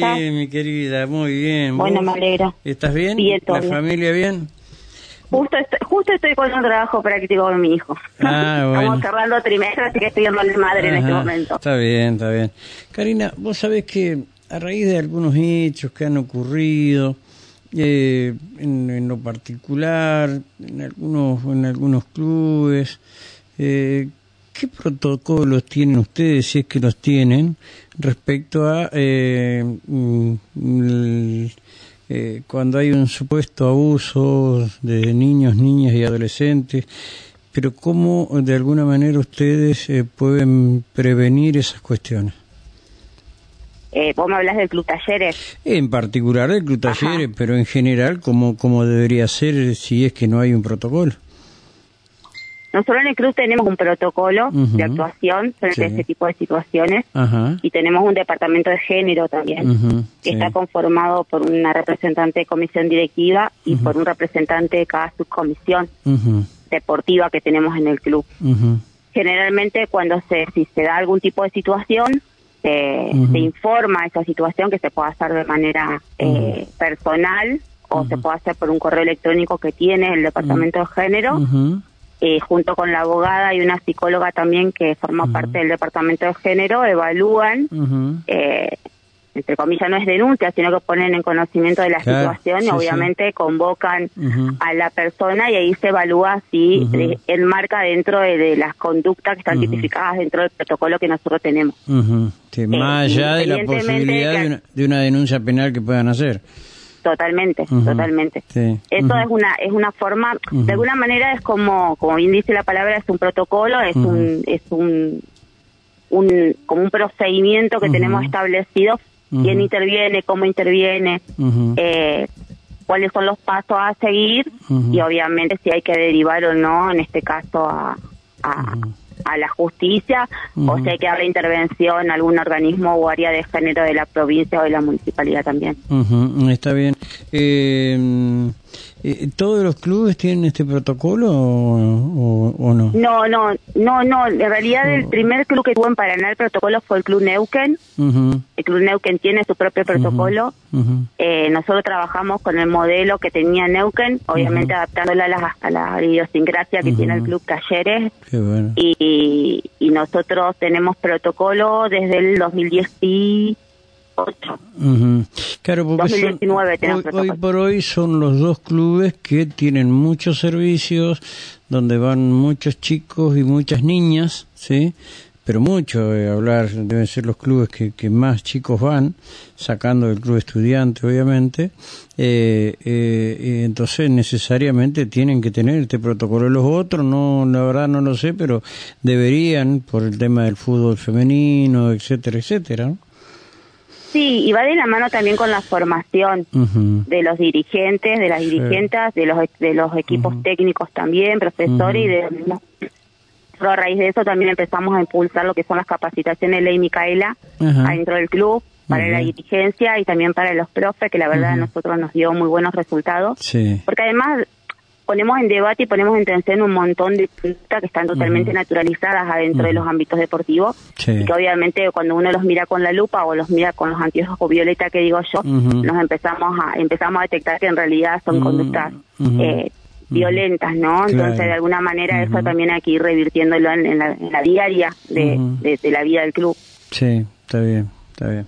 estás? Bien, mi querida, muy bien. Bueno, ¿Vos me. ¿Estás bien? ¿La bien. familia bien? Justo estoy, justo estoy con un trabajo práctico con mi hijo. Ah, bueno. Estamos cerrando trimestre, así que estoy de madre en este momento. Está bien, está bien. Karina, vos sabés que a raíz de algunos hechos que han ocurrido, eh, en, en lo particular, en algunos, en algunos clubes, eh, ¿qué protocolos tienen ustedes, si es que los tienen, respecto a eh, mm, el- eh, cuando hay un supuesto abuso de niños, niñas y adolescentes? Pero ¿cómo de alguna manera ustedes eh, pueden prevenir esas cuestiones? Eh, vos me hablas del Club Talleres. En particular del Club Ajá. Pero en general, ¿cómo, ¿cómo debería ser si es que no hay un protocolo? Nosotros en el club tenemos un protocolo de actuación frente Sí. a este tipo de situaciones y tenemos un departamento de género también que sí. está conformado por una representante de comisión directiva y por un representante de cada subcomisión deportiva que tenemos en el club. Generalmente cuando se, si se da algún tipo de situación, se, se informa esa situación que se puede hacer de manera eh, personal o se puede hacer por un correo electrónico que tiene el departamento de género. Ujú, eh, junto con la abogada y una psicóloga también que forma parte del departamento de género, evalúan, eh, entre comillas, no es denuncia, sino que ponen en conocimiento de la Claro, situación sí, y sí. obviamente convocan a la persona y ahí se evalúa si eh, enmarca dentro de, de las conductas que están tipificadas dentro del protocolo que nosotros tenemos. Sí, más allá de la Eh, posibilidad de una, de una denuncia penal que puedan hacer. Totalmente, totalmente. Sí. Eso es una es una forma, de alguna manera es como como bien dice la palabra es un protocolo, es un es un un como un procedimiento que tenemos establecido, quién interviene, cómo interviene, eh, cuáles son los pasos a seguir y obviamente si hay que derivar o no, en este caso a a. a la justicia o si hay que darle intervención a algún organismo o área de género de la provincia o de la municipalidad también. Está bien. Eh, ¿Todos los clubes tienen este protocolo o, o- o no? No, no, no, no. En realidad el primer club que tuvo en Paraná el protocolo fue el Club Neuquén. El Club Neuquén tiene su propio protocolo. Eh, nosotros trabajamos con el modelo que tenía Neuquén, obviamente adaptándola a la, a la idiosincrasia que tiene el Club Talleres. Qué bueno. Y, y nosotros tenemos protocolo desde el 2018. Ujú. Claro, porque son- 2019 tenemos hoy, por hoy son los dos clubes que tienen muchos servicios, donde van muchos chicos y muchas niñas, ¿sí? Pero mucho, eh, hablar, deben ser los clubes que, que más chicos van, sacando del club estudiante, obviamente. Eh, eh, entonces necesariamente tienen que tener este protocolo. Los otros, no, la verdad no lo sé, pero deberían, por el tema del fútbol femenino, etcétera, etcétera. Sí, y va de la mano también con la formación. De los dirigentes, de las dirigentes, de los de los equipos técnicos también, profesores y de los mismos. Pero a raíz de eso también empezamos a impulsar lo que son las capacitaciones Ley Micaela Ajá. adentro del club para la dirigencia y también para los profes, que la verdad a nosotros nos dio muy buenos resultados. Sí. Porque además ponemos en debate y ponemos en tensión un montón de conductas que están totalmente naturalizadas adentro de los ámbitos deportivos Sí. y que obviamente cuando uno los mira con la lupa o los mira con los anteojos violeta que digo yo, Ujú. nos empezamos a empezamos a detectar que en realidad son conductas eh, violentas, ¿no? Claro. Entonces de alguna manera eso también hay que ir revirtiéndolo en, en la, en la diaria de- de la vida del club. Sí, está bien, está bien.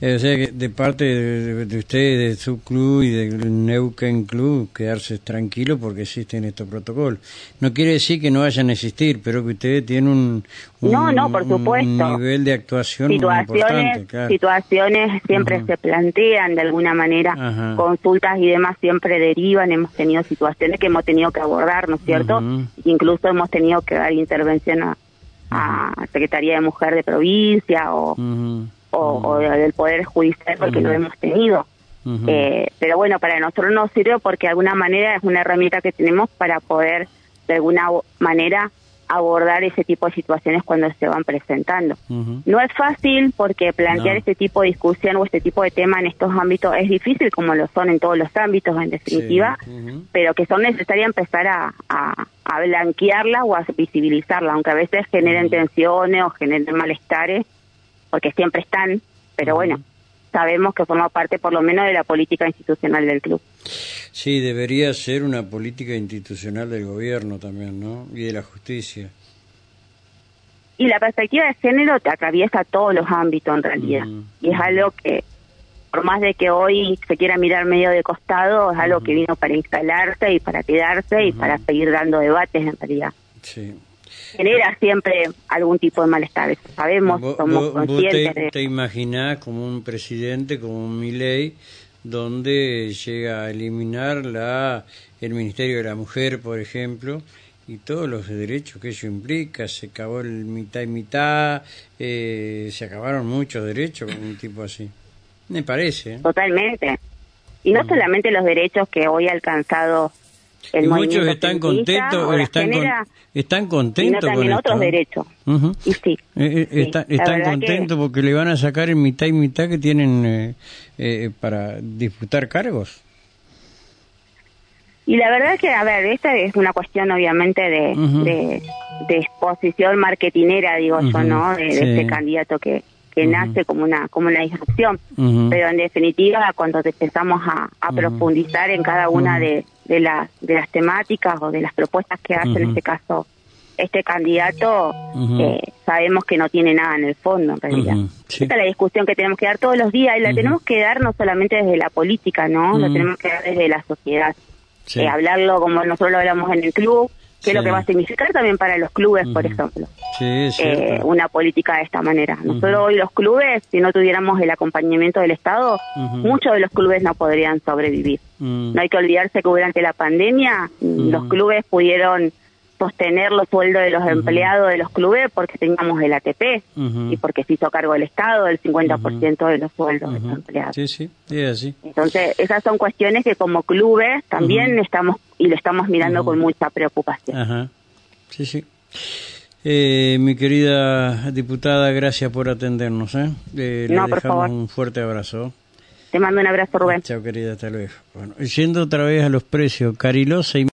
Eh, o sea que de parte de, de, usted, de su club y del Neuquén Club, quedarse tranquilo porque existen estos protocolos. No quiere decir que no vayan a existir, pero que ustedes tienen un, un- No, no, por un supuesto. nivel de actuación muy importante. situaciones Claro. situaciones siempre se plantean de alguna manera Ajá. consultas y demás siempre derivan hemos tenido situaciones que hemos tenido que abordar no es cierto incluso hemos tenido que dar intervención a, a Secretaría de Mujer de provincia o, o, o del Poder Judicial porque lo hemos tenido. Eh, pero bueno, para nosotros nos sirve porque de alguna manera es una herramienta que tenemos para poder de alguna manera abordar ese tipo de situaciones cuando se van presentando. No es fácil porque plantear No. este tipo de discusión o este tipo de tema en estos ámbitos es difícil como lo son en todos los ámbitos en definitiva, Sí, pero que son necesarias empezar a, a, a blanquearla o a visibilizarla, aunque a veces generen tensiones o generen malestares, porque siempre están, pero bueno, sabemos que forma parte por lo menos de la política institucional del club. Sí, debería ser una política institucional del gobierno también, ¿no? Y de la justicia. Y la perspectiva de género te atraviesa todos los ámbitos en realidad. Y es algo que, por más de que hoy se quiera mirar medio de costado, es algo que vino para instalarse y para quedarse y para seguir dando debates en realidad. Sí. Genera siempre algún tipo de malestar, eso sabemos, somos conscientes te, de te imaginás como un presidente, como un Milei, donde llega a eliminar la el Ministerio de la Mujer, por ejemplo, y todos los derechos que ello implica, se acabó el mitad y mitad, eh, se acabaron muchos derechos con un tipo así. Me parece. ¿eh? Totalmente. Y no solamente los derechos que hoy ha alcanzado el y muchos están contentos, están, con- están sino contentos con también esto. otros derechos. Y sí, Eh, eh, sí, está- la están que- contentos porque le van a sacar el mitad y mitad que tienen eh, eh, para disputar cargos. Y la verdad que, a ver, esta es una cuestión obviamente de, Ujú. de, de exposición marketinera, digo yo, ¿no? De, este candidato que, que nace como una como una disrupción. Pero en definitiva, cuando empezamos a, profundizar en cada una de, de, las de las temáticas o de las propuestas que hace en este caso este candidato, eh, sabemos que no tiene nada en el fondo, en realidad. Sí. Esta es la discusión que tenemos que dar todos los días y la tenemos que dar no solamente desde la política, ¿no? Ujú. tenemos que dar desde la sociedad. Sí. Eh, hablarlo como nosotros lo hablamos en el club, qué es lo que va a significar también para los clubes, por ejemplo. Sí. Eh, una política de esta manera. Nosotros Ujú. hoy los clubes, si no tuviéramos el acompañamiento del Estado, muchos de los clubes no podrían sobrevivir. Mm. No hay que olvidarse que durante la pandemia Ujú. los clubes pudieron sostener los sueldos de los empleados de los clubes porque teníamos el ATP y porque se hizo cargo del Estado del 50% de los sueldos de los empleados. Sí, sí, es así. Entonces, esas son cuestiones que como clubes también estamos y lo estamos mirando con mucha preocupación. Ajá. Sí, sí. Eh, mi querida diputada, gracias por atendernos. ¿eh? Eh, le por favor. un fuerte abrazo. Te mando un abrazo, Rubén. Chao, querida, hasta luego. Bueno, yendo otra vez a los precios, Carilosa y